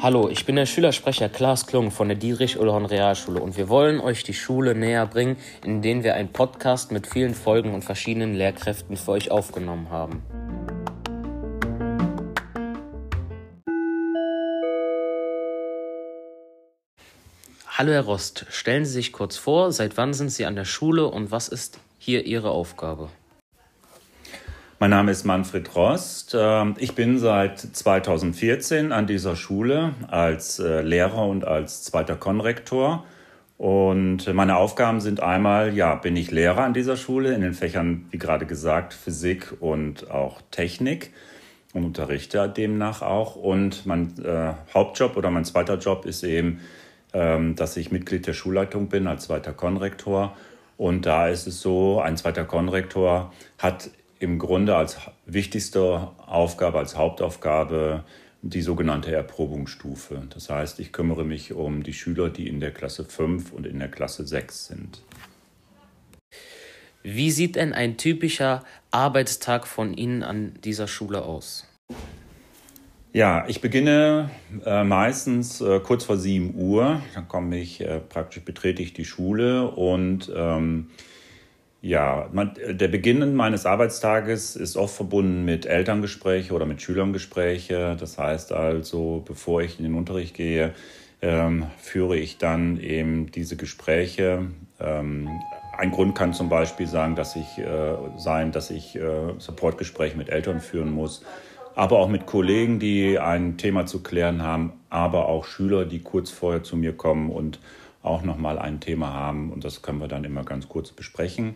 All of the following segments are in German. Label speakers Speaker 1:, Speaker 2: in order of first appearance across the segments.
Speaker 1: Hallo, ich bin der Schülersprecher Klaas Klung von der Dietrich-Ullhorn Realschule und wir wollen euch die Schule näher bringen, indem wir einen Podcast mit vielen Folgen und verschiedenen Lehrkräften für euch aufgenommen haben. Hallo Herr Rost, stellen Sie sich kurz vor, seit wann sind Sie an der Schule und was ist hier Ihre Aufgabe?
Speaker 2: Mein Name ist Manfred Rost. Ähm, ich bin seit 2014 an dieser Schule als äh, Lehrer und als zweiter Konrektor. Und meine Aufgaben sind einmal, ja, bin ich Lehrer an dieser Schule in den Fächern, wie gerade gesagt, Physik und auch Technik und unterrichte demnach auch. Und mein äh, Hauptjob oder mein zweiter Job ist eben, ähm, dass ich Mitglied der Schulleitung bin als zweiter Konrektor. Und da ist es so, ein zweiter Konrektor hat im Grunde als wichtigste Aufgabe, als Hauptaufgabe die sogenannte Erprobungsstufe. Das heißt, ich kümmere mich um die Schüler, die in der Klasse 5 und in der Klasse 6 sind.
Speaker 1: Wie sieht denn ein typischer Arbeitstag von Ihnen an dieser Schule aus?
Speaker 2: Ja, ich beginne äh, meistens äh, kurz vor 7 Uhr. Dann komme ich äh, praktisch, betrete ich die Schule und ähm, ja, man, der Beginn meines Arbeitstages ist oft verbunden mit Elterngespräche oder mit Schülerngespräche. Das heißt also, bevor ich in den Unterricht gehe, ähm, führe ich dann eben diese Gespräche. Ähm, ein Grund kann zum Beispiel sein, dass ich, äh, ich äh, Supportgespräche mit Eltern führen muss, aber auch mit Kollegen, die ein Thema zu klären haben, aber auch Schüler, die kurz vorher zu mir kommen und auch nochmal ein Thema haben und das können wir dann immer ganz kurz besprechen.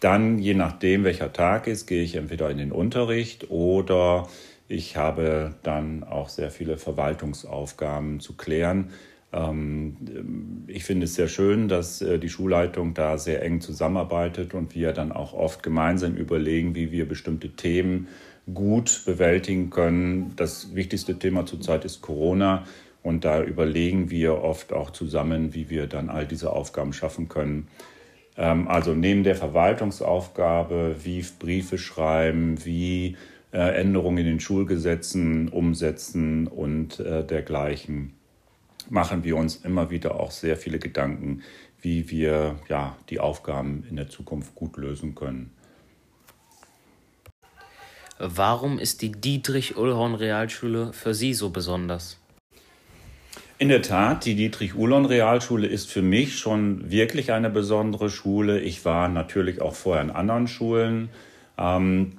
Speaker 2: Dann, je nachdem, welcher Tag ist, gehe ich entweder in den Unterricht oder ich habe dann auch sehr viele Verwaltungsaufgaben zu klären. Ähm, ich finde es sehr schön, dass äh, die Schulleitung da sehr eng zusammenarbeitet und wir dann auch oft gemeinsam überlegen, wie wir bestimmte Themen gut bewältigen können. Das wichtigste Thema zurzeit ist Corona. Und da überlegen wir oft auch zusammen, wie wir dann all diese Aufgaben schaffen können. Ähm, also neben der Verwaltungsaufgabe, wie Briefe schreiben, wie äh, Änderungen in den Schulgesetzen umsetzen und äh, dergleichen, machen wir uns immer wieder auch sehr viele Gedanken, wie wir ja, die Aufgaben in der Zukunft gut lösen können.
Speaker 1: Warum ist die Dietrich-Ullhorn-Realschule für Sie so besonders?
Speaker 2: In der Tat, die Dietrich-Uhlon-Realschule ist für mich schon wirklich eine besondere Schule. Ich war natürlich auch vorher in anderen Schulen. Ähm,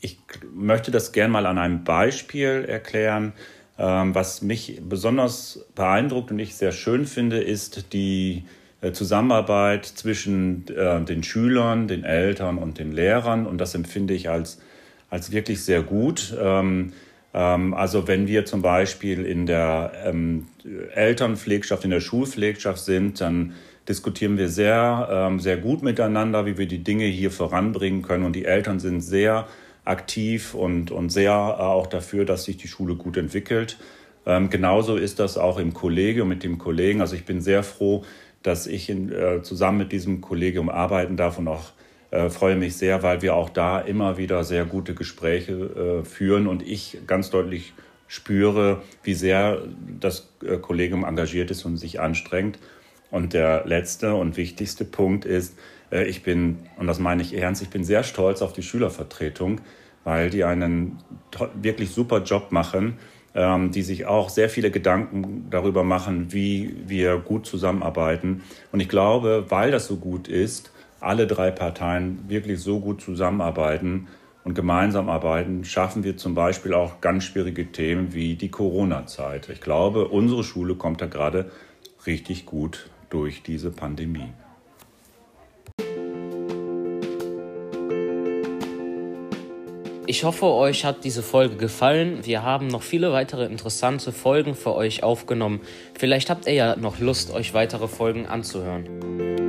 Speaker 2: ich möchte das gerne mal an einem Beispiel erklären. Ähm, was mich besonders beeindruckt und ich sehr schön finde, ist die äh, Zusammenarbeit zwischen äh, den Schülern, den Eltern und den Lehrern. Und das empfinde ich als, als wirklich sehr gut. Ähm, also wenn wir zum Beispiel in der ähm, Elternpflegschaft, in der Schulpflegschaft sind, dann diskutieren wir sehr, ähm, sehr gut miteinander, wie wir die Dinge hier voranbringen können. Und die Eltern sind sehr aktiv und, und sehr äh, auch dafür, dass sich die Schule gut entwickelt. Ähm, genauso ist das auch im Kollegium mit dem Kollegen. Also ich bin sehr froh, dass ich in, äh, zusammen mit diesem Kollegium arbeiten darf und auch äh, freue mich sehr, weil wir auch da immer wieder sehr gute Gespräche äh, führen und ich ganz deutlich spüre, wie sehr das äh, Kollegium engagiert ist und sich anstrengt. Und der letzte und wichtigste Punkt ist, äh, ich bin, und das meine ich ernst, ich bin sehr stolz auf die Schülervertretung, weil die einen wirklich super Job machen, ähm, die sich auch sehr viele Gedanken darüber machen, wie wir gut zusammenarbeiten. Und ich glaube, weil das so gut ist, alle drei Parteien wirklich so gut zusammenarbeiten und gemeinsam arbeiten, schaffen wir zum Beispiel auch ganz schwierige Themen wie die Corona-Zeit. Ich glaube, unsere Schule kommt da gerade richtig gut durch diese Pandemie.
Speaker 1: Ich hoffe, euch hat diese Folge gefallen. Wir haben noch viele weitere interessante Folgen für euch aufgenommen. Vielleicht habt ihr ja noch Lust, euch weitere Folgen anzuhören.